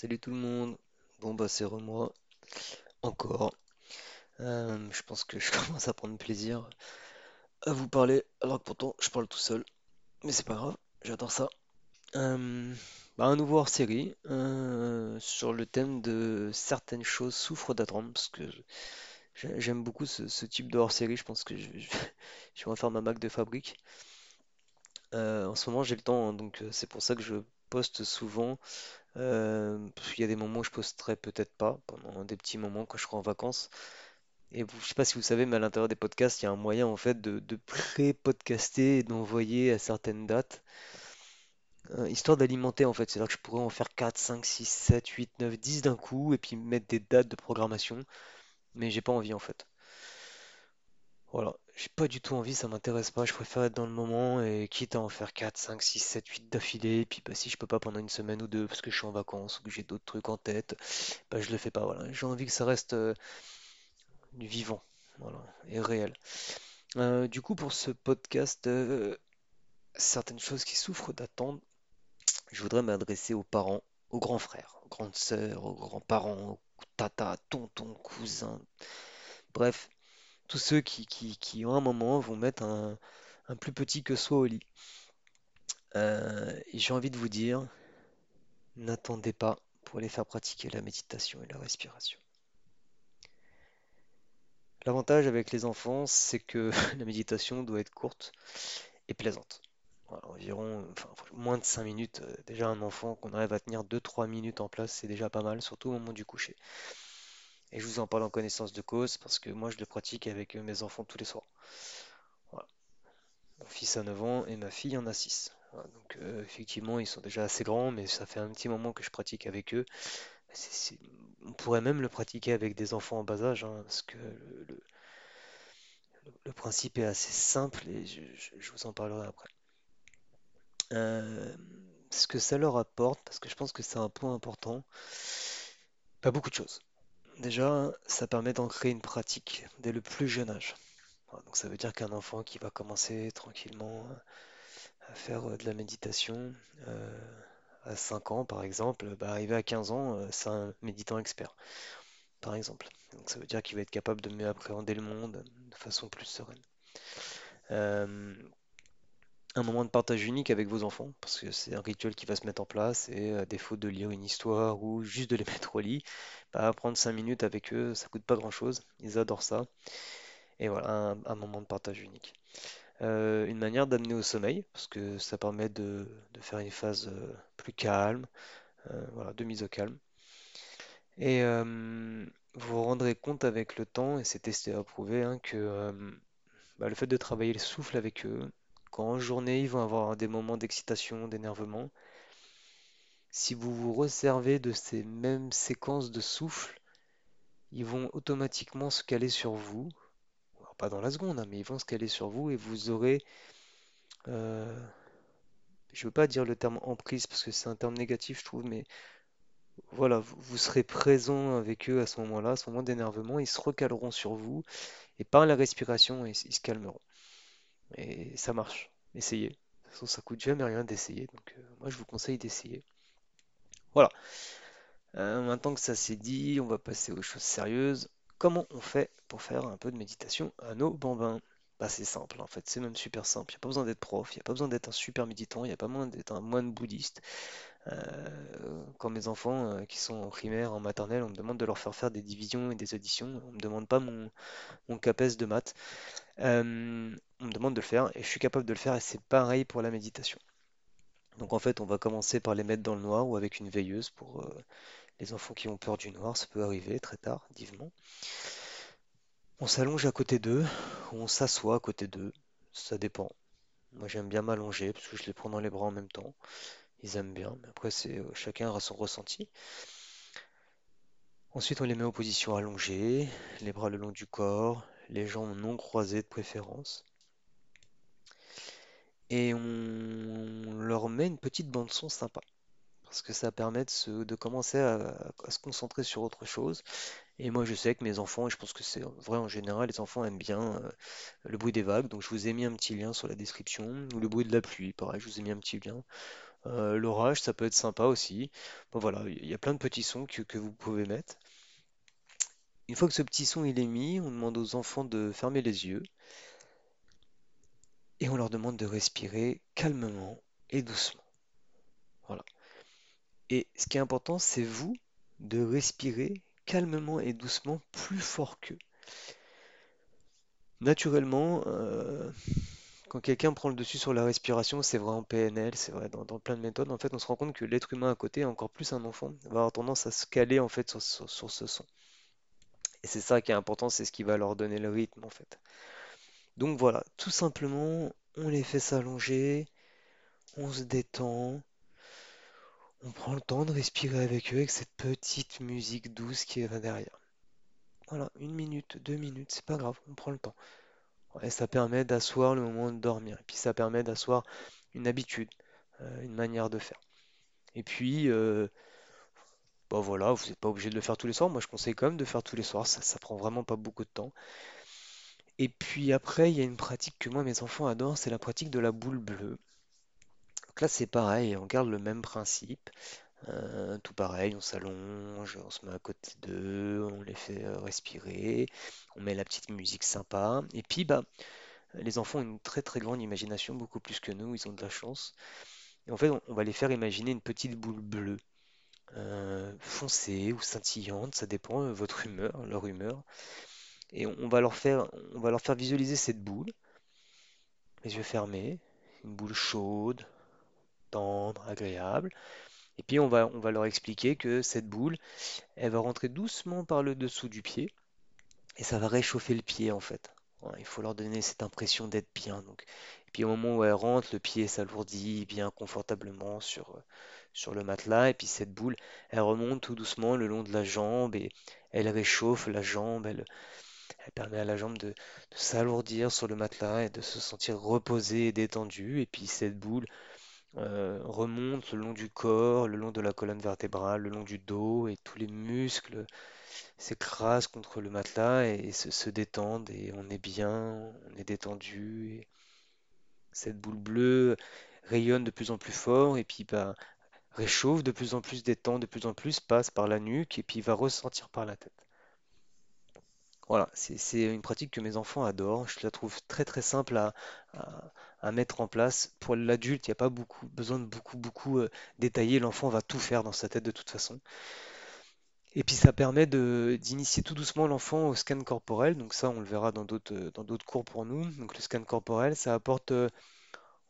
Salut tout le monde. Bon bah c'est moi encore. Euh, je pense que je commence à prendre plaisir à vous parler alors que pourtant je parle tout seul. Mais c'est pas grave, j'adore ça. Euh, bah, un nouveau hors-série euh, sur le thème de certaines choses souffrent d'attendre parce que j'ai- j'aime beaucoup ce, type de hors-série. Je pense que je, vais en faire ma marque de fabrique. En ce moment j'ai le temps hein, donc c'est pour ça que je poste souvent. Euh, parce qu'il y a des moments où je posterai peut-être pas pendant des petits moments quand je serai en vacances. Et vous, je sais pas si vous savez, mais à l'intérieur des podcasts, il y a un moyen en fait de, pré-podcaster et d'envoyer à certaines dates, euh, histoire d'alimenter en fait. C'est-à-dire que je pourrais en faire 4 5 6 7 8 9 10 d'un coup et puis mettre des dates de programmation, mais j'ai pas envie en fait. Voilà, j'ai pas du tout envie, ça m'intéresse pas, je préfère être dans le moment et quitte à en faire 4 5 6 7 8 d'affilée, et puis bah, si je peux pas pendant une semaine ou deux parce que je suis en vacances ou que j'ai d'autres trucs en tête, bah je le fais pas, voilà. J'ai envie que ça reste euh, vivant, voilà, et réel. Euh, du coup, pour ce podcast, euh, certaines choses qui souffrent d'attendre, je voudrais m'adresser aux parents, aux grands frères, aux grandes sœurs, aux grands-parents, aux tatas, tontons, cousins, bref, tous ceux qui, en un moment vont mettre un, plus petit que soi au lit. Euh, j'ai envie de vous dire, n'attendez pas pour les faire pratiquer la méditation et la respiration. L'avantage avec les enfants, c'est que la méditation doit être courte et plaisante. Environ, moins de 5 minutes. euh, déjà un enfant qu'on arrive à tenir deux trois minutes en place, c'est déjà pas mal, surtout au moment du coucher. Et je vous en parle en connaissance de cause parce que moi je le pratique avec euh, mes enfants tous les soirs. Voilà. Mon fils a 9 ans et ma fille en a 6. Voilà, donc euh, effectivement ils sont déjà assez grands, mais ça fait un petit moment que je pratique avec eux. On pourrait même le pratiquer avec des enfants en bas âge, hein, parce que le, principe est assez simple et je, je- je vous en parlerai après. Euh, ce que ça leur apporte, parce que je pense que c'est un point important, pas beaucoup de choses. Déjà, ça permet d'ancrer une pratique dès le plus jeune âge. Donc ça veut dire qu'un enfant qui va commencer tranquillement à faire euh, de la méditation euh, à 5 ans par exemple, bah, arrivé à 15 ans, euh, c'est un méditant expert par exemple. Donc ça veut dire qu'il va être capable de mieux appréhender le monde de façon plus sereine. Euh, un moment de partage unique avec vos enfants, parce que c'est un rituel qui va se mettre en place et à défaut de lire une histoire ou juste de les mettre au lit, bah, prendre 5 minutes avec eux, ça coûte pas grand-chose, ils adorent ça. Et voilà, un, moment de partage unique. Euh, une manière d'amener au sommeil, parce que ça permet de, faire une phase euh, plus calme, euh, voilà, de mise au calme. Et euh, vous vous rendrez compte avec le temps, et c'est testé et approuvé, hein, que euh, bah, le fait de travailler le souffle avec eux, quand en journée ils vont avoir des moments d'excitation, d'énervement, si vous vous réservez de ces mêmes séquences de souffle, ils vont automatiquement se caler sur vous. Pas dans la seconde, hein, mais ils vont se caler sur vous et vous aurez, euh, je veux pas dire le terme emprise parce que c'est un terme négatif, je trouve, mais voilà, vous, serez présent avec eux à ce moment-là, à ce moment d'énervement, ils se recaleront sur vous et par la respiration, ils se calmeront. Et ça marche. Essayez. De toute façon, ça coûte jamais rien d'essayer, donc euh, moi je vous conseille d'essayer. Voilà. Euh, maintenant que ça c'est dit, on va passer aux choses sérieuses. Comment on fait pour faire un peu de méditation à nos bambins? Bah, c'est simple en fait, c'est même super simple. Il n'y a pas besoin d'être prof, il n'y a pas besoin d'être un super méditant, il n'y a pas besoin d'être un moine bouddhiste. Euh, quand mes enfants euh, qui sont en primaire, en maternelle, on me demande de leur faire faire des divisions et des additions, on me demande pas mon, mon CAPES de maths, Euh, on me demande de le faire et je suis capable de le faire et c'est pareil pour la méditation. Donc en fait, on va commencer par les mettre dans le noir ou avec une veilleuse pour les enfants qui ont peur du noir, ça peut arriver très tardivement. On s'allonge à côté d'eux, ou on s'assoit à côté d'eux, ça dépend. Moi j'aime bien m'allonger parce que je les prends dans les bras en même temps. Ils aiment bien, mais après c'est euh, chacun a son ressenti. Ensuite on les met en position allongée, les bras le long du corps, les jambes non croisées de préférence. Et on leur met une petite bande son sympa. Parce que ça permet de, commencer à, à se concentrer sur autre chose. Et moi, je sais que mes enfants, et je pense que c'est vrai en général, les enfants aiment bien euh, le bruit des vagues. Donc, je vous ai mis un petit lien sur la description. Ou le bruit de la pluie, pareil, je vous ai mis un petit lien. Euh, l'orage, ça peut être sympa aussi. Voilà, il y a plein de petits sons que, que vous pouvez mettre. Une fois que ce petit son il est mis, on demande aux enfants de fermer les yeux et on leur demande de respirer calmement et doucement. Voilà. Et ce qui est important, c'est vous de respirer calmement et doucement plus fort qu'eux. Naturellement, euh, quand quelqu'un prend le dessus sur la respiration, c'est vrai en PNL, c'est vrai dans, plein de méthodes, en fait, on se rend compte que l'être humain à côté, encore plus un enfant, va avoir tendance à se caler en fait sur, sur- sur ce son. Et c'est ça qui est important, c'est ce qui va leur donner le rythme en fait. Donc voilà, tout simplement, on les fait s'allonger, on se détend, on prend le temps de respirer avec eux avec cette petite musique douce qui va derrière. Voilà, une minute, deux minutes, c'est pas grave, on prend le temps. Et ça permet d'asseoir le moment de dormir. Et puis ça permet d'asseoir une habitude, euh, une manière de faire. Et puis, euh, bah voilà, vous n'êtes pas obligé de le faire tous les soirs. Moi, je conseille quand même de faire tous les soirs. Ça, ça prend vraiment pas beaucoup de temps. Et puis après, il y a une pratique que moi, mes enfants adorent, c'est la pratique de la boule bleue. Donc là, c'est pareil, on garde le même principe. Euh, tout pareil, on s'allonge, on se met à côté d'eux, on les fait euh, respirer, on met la petite musique sympa. Et puis, bah, les enfants ont une très très grande imagination, beaucoup plus que nous, ils ont de la chance. Et en fait, on, va les faire imaginer une petite boule bleue, euh, foncée ou scintillante, ça dépend de votre humeur, leur humeur. Et on va leur faire, on va leur faire visualiser cette boule, les yeux fermés, une boule chaude, tendre, agréable. Et puis on va, leur expliquer que cette boule, elle va rentrer doucement par le dessous du pied et ça va réchauffer le pied en fait. Il faut leur donner cette impression d'être bien. Donc. Et puis au moment où elle rentre, le pied s'alourdit bien confortablement sur, le matelas. Et puis cette boule, elle remonte tout doucement le long de la jambe et elle réchauffe la jambe. Elle, elle permet à la jambe de, de s'alourdir sur le matelas et de se sentir reposée et détendue. Et puis cette boule euh, remonte le long du corps, le long de la colonne vertébrale, le long du dos et tous les muscles s'écrasent contre le matelas et se, détendent et on est bien, on est détendu. Et cette boule bleue rayonne de plus en plus fort et puis bah, réchauffe de plus en plus, détend de plus en plus, passe par la nuque et puis va ressentir par la tête. Voilà, c'est une pratique que mes enfants adorent. Je la trouve très très simple à- à mettre en place. Pour l'adulte, il n'y a pas beaucoup besoin de beaucoup beaucoup euh, détailler. L'enfant va tout faire dans sa tête de toute façon. Et puis ça permet d'initier tout doucement l'enfant au scan corporel. Donc ça, on le verra dans d'autres euh, cours pour nous. Donc le scan corporel, ça apporte euh,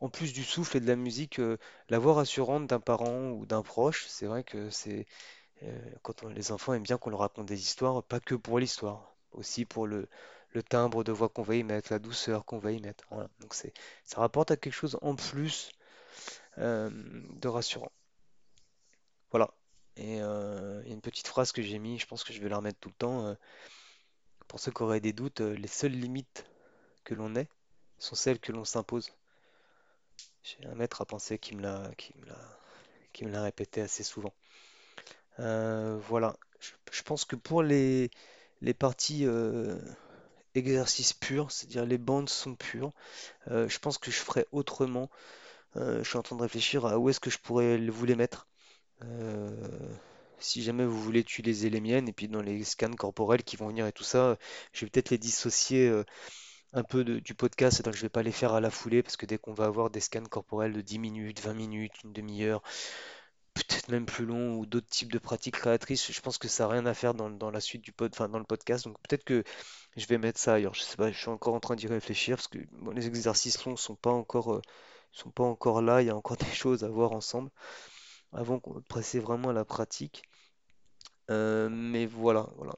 en plus du souffle et de la musique, la voix rassurante d'un parent ou d'un proche. C'est vrai que c'est quand les enfants aiment bien qu'on leur raconte des histoires, pas que pour l'histoire, aussi pour le, le timbre de voix qu'on va y mettre, la douceur qu'on va y mettre. Voilà. Donc c'est, ça rapporte à quelque chose en plus euh, de rassurant. Voilà. Et euh, il y a une petite phrase que j'ai mis, je pense que je vais la remettre tout le temps. euh, pour ceux qui auraient des doutes, les seules limites que l'on ait sont celles que l'on s'impose. J'ai un maître à penser qui me l'a, qui me l'a, répété assez souvent. Voilà. Je, pense que pour les parties exercice pur, c'est-à-dire les bandes sont pures. Euh, je pense que je ferais autrement. Euh, je suis en train de réfléchir à où est-ce que je pourrais vous les mettre. Euh, si jamais vous voulez utiliser les miennes, et puis dans les scans corporels qui vont venir et tout ça, je vais peut-être les dissocier un peu du podcast, donc je vais pas les faire à la foulée, parce que dès qu'on va avoir des scans corporels de 10 minutes, 20 minutes, une demi-heure, peut-être même plus long, ou d'autres types de pratiques créatrices, je pense que ça n'a rien à faire dans, la suite du pod, enfin dans le podcast, donc peut-être que je vais mettre ça ailleurs. Je sais pas, je suis encore en train d'y réfléchir parce que les exercices longs sont euh, sont pas encore là. Il y a encore des choses à voir ensemble avant qu'on passer vraiment à la pratique. Euh, mais voilà, voilà.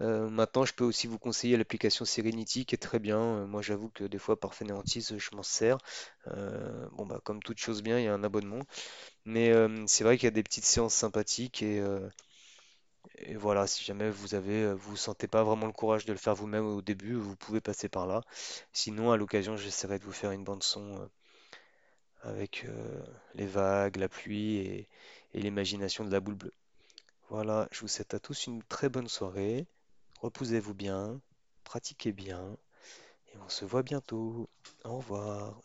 Euh, maintenant, je peux aussi vous conseiller l'application Serenity qui est très bien. Euh, moi, j'avoue que des fois, par fainéantise, je m'en sers. Euh, bon, bah, comme toute chose bien, il y a un abonnement. Mais c'est vrai qu'il y a des petites séances sympathiques et, voilà, si jamais vous avez, vous sentez pas vraiment le courage de le faire vous-même au début, vous pouvez passer par là. Sinon, à l'occasion, j'essaierai de vous faire une bande son avec les vagues, la pluie et l'imagination de la boule bleue. Voilà, je vous souhaite à tous une très bonne soirée. Reposez-vous bien, pratiquez bien et on se voit bientôt. Au revoir.